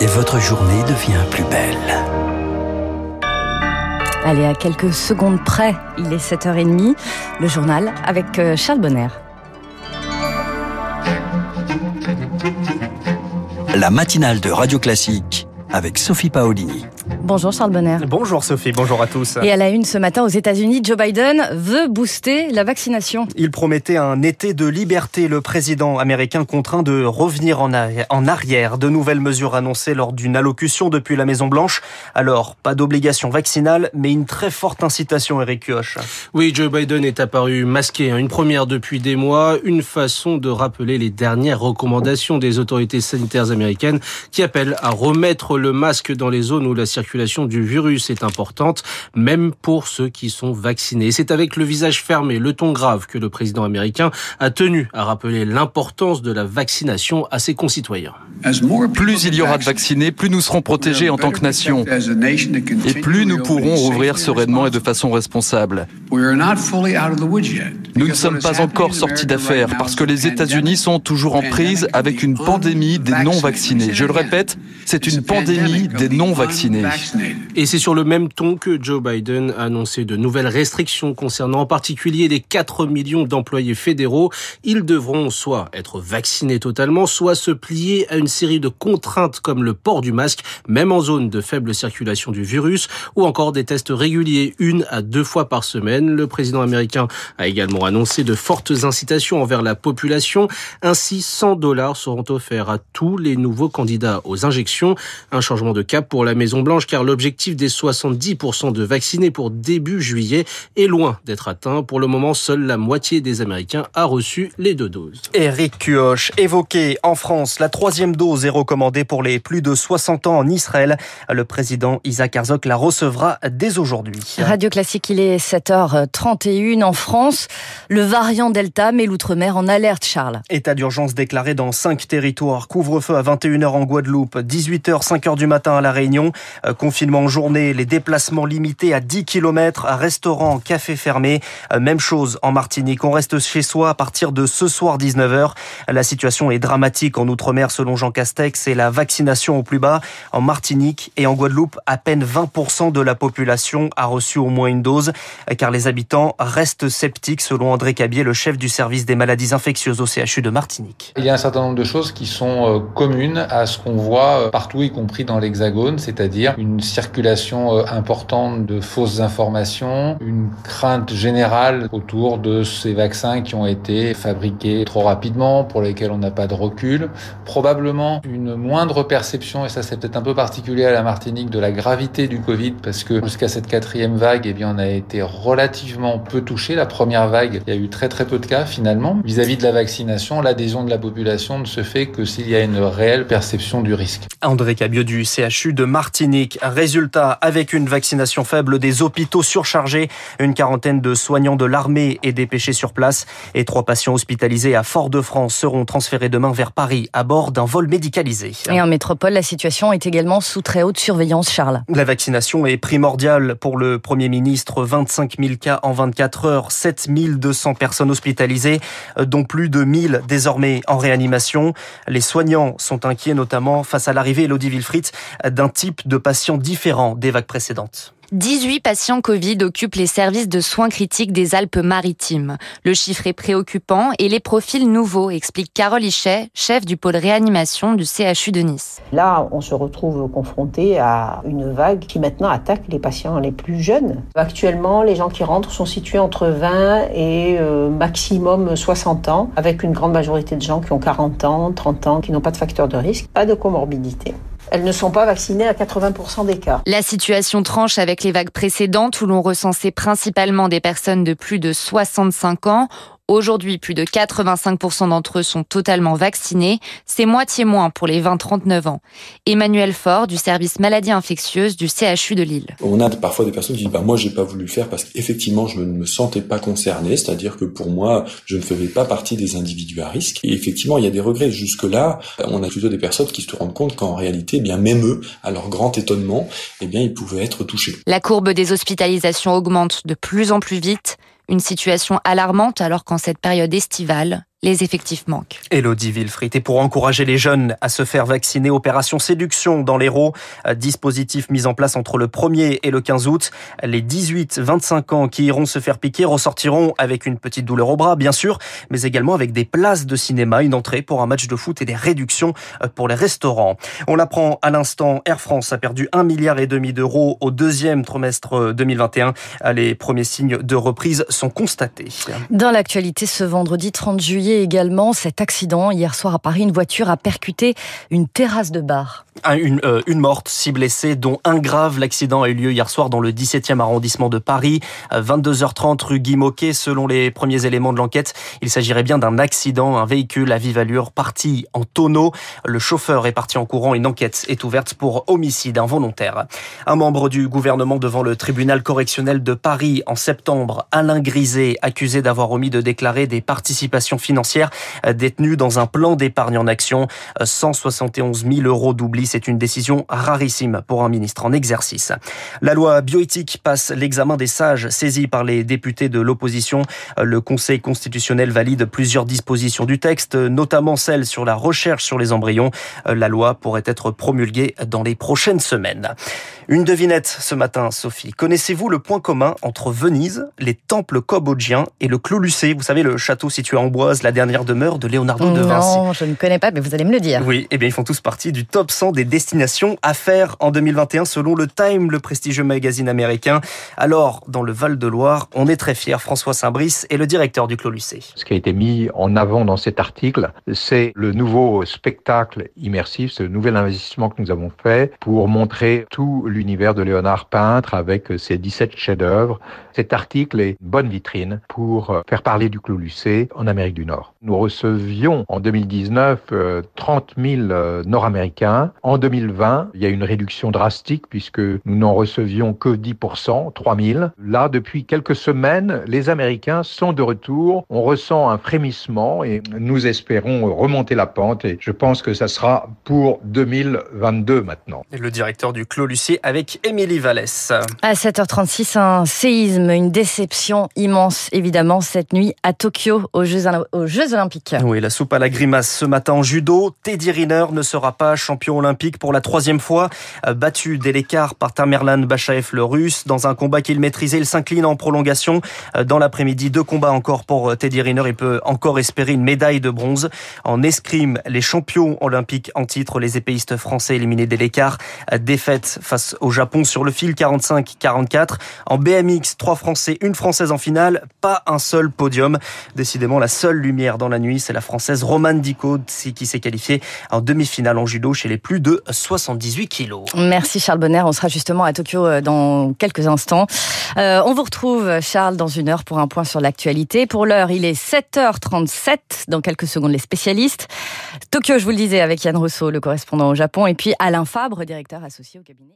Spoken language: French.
Et votre journée devient plus belle. Allez, à quelques secondes près, il est 7h30. Le journal avec euh, Charles Bonner. La matinale de Radio Classique avec Sophie Paolini. Bonjour Charles Bonner. Bonjour Sophie, bonjour à tous. Et à la une ce matin aux États-Unis, Joe Biden veut booster la vaccination. Il promettait un été de liberté. Le président américain contraint de revenir en arrière. De nouvelles mesures annoncées lors d'une allocution depuis la Maison Blanche. Alors, pas d'obligation vaccinale, mais une très forte incitation, Eric Kioch. Oui, Joe Biden est apparu masqué. Hein. Une première depuis des mois, une façon de rappeler les dernières recommandations des autorités sanitaires américaines qui appellent à remettre le masque dans les zones où la circulation du virus est importante, même pour ceux qui sont vaccinés. C'est avec le visage fermé, le ton grave, que le président américain a tenu à rappeler l'importance de la vaccination à ses concitoyens. Plus il y aura de vaccinés, plus nous serons protégés en tant que nation, et plus nous pourrons rouvrir sereinement et de façon responsable. Nous ne sommes pas encore sortis d'affaires parce que les États-Unis sont toujours en prise avec une pandémie des non-vaccinés. Je le répète, c'est une pandémie des non-vaccinés. Et c'est sur le même ton que Joe Biden a annoncé de nouvelles restrictions concernant en particulier les 4 millions d'employés fédéraux. Ils devront soit être vaccinés totalement, soit se plier à une série de contraintes comme le port du masque, même en zone de faible circulation du virus, ou encore des tests réguliers une à deux fois par semaine. Le président américain a également annoncé de fortes incitations envers la population. Ainsi, 100 dollars seront offerts à tous les nouveaux candidats aux injections. Un changement de cap pour la Maison Blanche car l'objectif des 70% de vaccinés pour début juillet est loin d'être atteint. Pour le moment, seule la moitié des Américains a reçu les deux doses. Eric Cuoche, évoqué en France, la troisième dose est recommandée pour les plus de 60 ans en Israël. Le président Isaac Herzog la recevra dès aujourd'hui. Radio Classique, il est 7h31 en France. Le variant Delta met l'outre-mer en alerte, Charles. État d'urgence déclaré dans cinq territoires. Couvre-feu à 21h en Guadeloupe, 18h, 5h du matin à La Réunion. Euh, confinement en journée, les déplacements limités à 10 km, restaurants, cafés fermés. Euh, même chose en Martinique. On reste chez soi à partir de ce soir 19h. La situation est dramatique en Outre-mer selon Jean Castex et la vaccination au plus bas. En Martinique et en Guadeloupe, à peine 20% de la population a reçu au moins une dose car les habitants restent sceptiques selon André Cabier, le chef du service des maladies infectieuses au CHU de Martinique. Il y a un certain nombre de choses qui sont euh, communes à ce qu'on voit partout, y compris dans l'Hexagone, c'est-à-dire une circulation euh, importante de fausses informations, une crainte générale autour de ces vaccins qui ont été fabriqués trop rapidement, pour lesquels on n'a pas de recul, probablement une moindre perception, et ça c'est peut-être un peu particulier à la Martinique, de la gravité du Covid, parce que jusqu'à cette quatrième vague, eh bien, on a été relativement peu touché. La première vague, il y a eu très très peu de cas finalement. Vis-à-vis -vis de la vaccination, l'adhésion de la population ne se fait que s'il y a une réelle perception du risque. André Cabieux du CHU de Martinique. Résultat, avec une vaccination faible, des hôpitaux surchargés, une quarantaine de soignants de l'armée est dépêchés sur place et trois patients hospitalisés à Fort-de-France seront transférés demain vers Paris à bord d'un vol médicalisé. Et en métropole, la situation est également sous très haute surveillance, Charles. La vaccination est primordiale pour le Premier ministre. 25 000 cas en 24 heures, 7 200 personnes hospitalisées, dont plus de 1000 désormais en réanimation. Les soignants sont inquiets notamment face à l'arrivée, Elodie Wilfried, d'un type de patient différent des vagues précédentes. 18 patients Covid occupent les services de soins critiques des Alpes-Maritimes. Le chiffre est préoccupant et les profils nouveaux, explique Carole Hichet, chef du pôle réanimation du CHU de Nice. Là, on se retrouve confronté à une vague qui maintenant attaque les patients les plus jeunes. Actuellement, les gens qui rentrent sont situés entre 20 et euh, maximum 60 ans, avec une grande majorité de gens qui ont 40 ans, 30 ans, qui n'ont pas de facteur de risque, pas de comorbidité elles ne sont pas vaccinées à 80% des cas. La situation tranche avec les vagues précédentes où l'on recensait principalement des personnes de plus de 65 ans. Aujourd'hui, plus de 85% d'entre eux sont totalement vaccinés. C'est moitié moins pour les 20-39 ans. Emmanuel Faure, du service maladies infectieuses du CHU de Lille. On a parfois des personnes qui disent, bah, moi, j'ai pas voulu le faire parce qu'effectivement, je ne me sentais pas concerné. C'est-à-dire que pour moi, je ne faisais pas partie des individus à risque. Et effectivement, il y a des regrets. Jusque-là, on a plutôt des personnes qui se rendent compte qu'en réalité, eh bien, même eux, à leur grand étonnement, eh bien, ils pouvaient être touchés. La courbe des hospitalisations augmente de plus en plus vite. Une situation alarmante alors qu'en cette période estivale, les effectifs manquent. Elodie Villefrit. Et pour encourager les jeunes à se faire vacciner, opération séduction dans l'Hérault, dispositif mis en place entre le 1er et le 15 août. Les 18-25 ans qui iront se faire piquer ressortiront avec une petite douleur au bras, bien sûr, mais également avec des places de cinéma, une entrée pour un match de foot et des réductions pour les restaurants. On l'apprend à l'instant, Air France a perdu un milliard et demi d'euros au deuxième trimestre 2021. Les premiers signes de reprise sont constatés. Dans l'actualité, ce vendredi 30 juillet également, cet accident hier soir à Paris, une voiture a percuté une terrasse de bar. Une, euh, une morte, six blessés, dont un grave. L'accident a eu lieu hier soir dans le 17e arrondissement de Paris, à 22h30 rue Guy Moquet. Selon les premiers éléments de l'enquête, il s'agirait bien d'un accident. Un véhicule à vive allure parti en tonneau. Le chauffeur est parti en courant. Une enquête est ouverte pour homicide involontaire. Un membre du gouvernement devant le tribunal correctionnel de Paris en septembre, Alain Griset, accusé d'avoir omis de déclarer des participations financières détenues dans un plan d'épargne en action. 171 000 euros d'oubli, c'est une décision rarissime pour un ministre en exercice. La loi bioéthique passe l'examen des sages saisis par les députés de l'opposition. Le Conseil constitutionnel valide plusieurs dispositions du texte, notamment celle sur la recherche sur les embryons. La loi pourrait être promulguée dans les prochaines semaines. Une devinette ce matin, Sophie. Connaissez-vous le point commun entre Venise, les temples cambodgiens et le Clos Lucé? Vous savez, le château situé à Amboise, la dernière demeure de Léonardo de Vinci. Non, je ne connais pas, mais vous allez me le dire. Oui, eh bien, ils font tous partie du top 100 des destinations à faire en 2021 selon le Time, le prestigieux magazine américain. Alors, dans le Val-de-Loire, on est très fiers. François Saint-Brice est le directeur du Clos Lucé. Ce qui a été mis en avant dans cet article, c'est le nouveau spectacle immersif, ce nouvel investissement que nous avons fait pour montrer tout l'univers de Léonard peintre avec ses 17 chefs-d'œuvre. Cet article est une bonne vitrine pour faire parler du Clos Lucé en Amérique du Nord. Nous recevions en 2019 30 000 Nord-Américains. En 2020, il y a une réduction drastique puisque nous n'en recevions que 10%, 3 000. Là, depuis quelques semaines, les Américains sont de retour. On ressent un frémissement et nous espérons remonter la pente et je pense que ça sera pour 2022 maintenant. Le directeur du Clos Lucé avec Émilie Vallès. À 7h36, un séisme, une déception immense évidemment cette nuit à Tokyo aux Jeux, aux Jeux Olympiques. Oui, la soupe à la grimace ce matin en judo. Teddy Riner ne sera pas champion olympique pour la troisième fois. Battu dès l'écart par Tamerlan Bachaev le russe dans un combat qu'il maîtrisait, il s'incline en prolongation. Dans l'après-midi, deux combats encore pour Teddy Riner. Il peut encore espérer une médaille de bronze. En escrime, les champions olympiques en titre, les épéistes français éliminés dès l'écart. Défaite face au Japon sur le fil 45-44. En BMX, trois Français, une Française en finale. Pas un seul podium. Décidément, la seule dans la nuit, c'est la Française Romane Dico qui s'est qualifiée en demi-finale en judo chez les plus de 78 kilos. Merci Charles Bonner. On sera justement à Tokyo dans quelques instants. Euh, on vous retrouve, Charles, dans une heure pour un point sur l'actualité. Pour l'heure, il est 7h37. Dans quelques secondes, les spécialistes. Tokyo, je vous le disais, avec Yann Rousseau, le correspondant au Japon, et puis Alain Fabre, directeur associé au cabinet.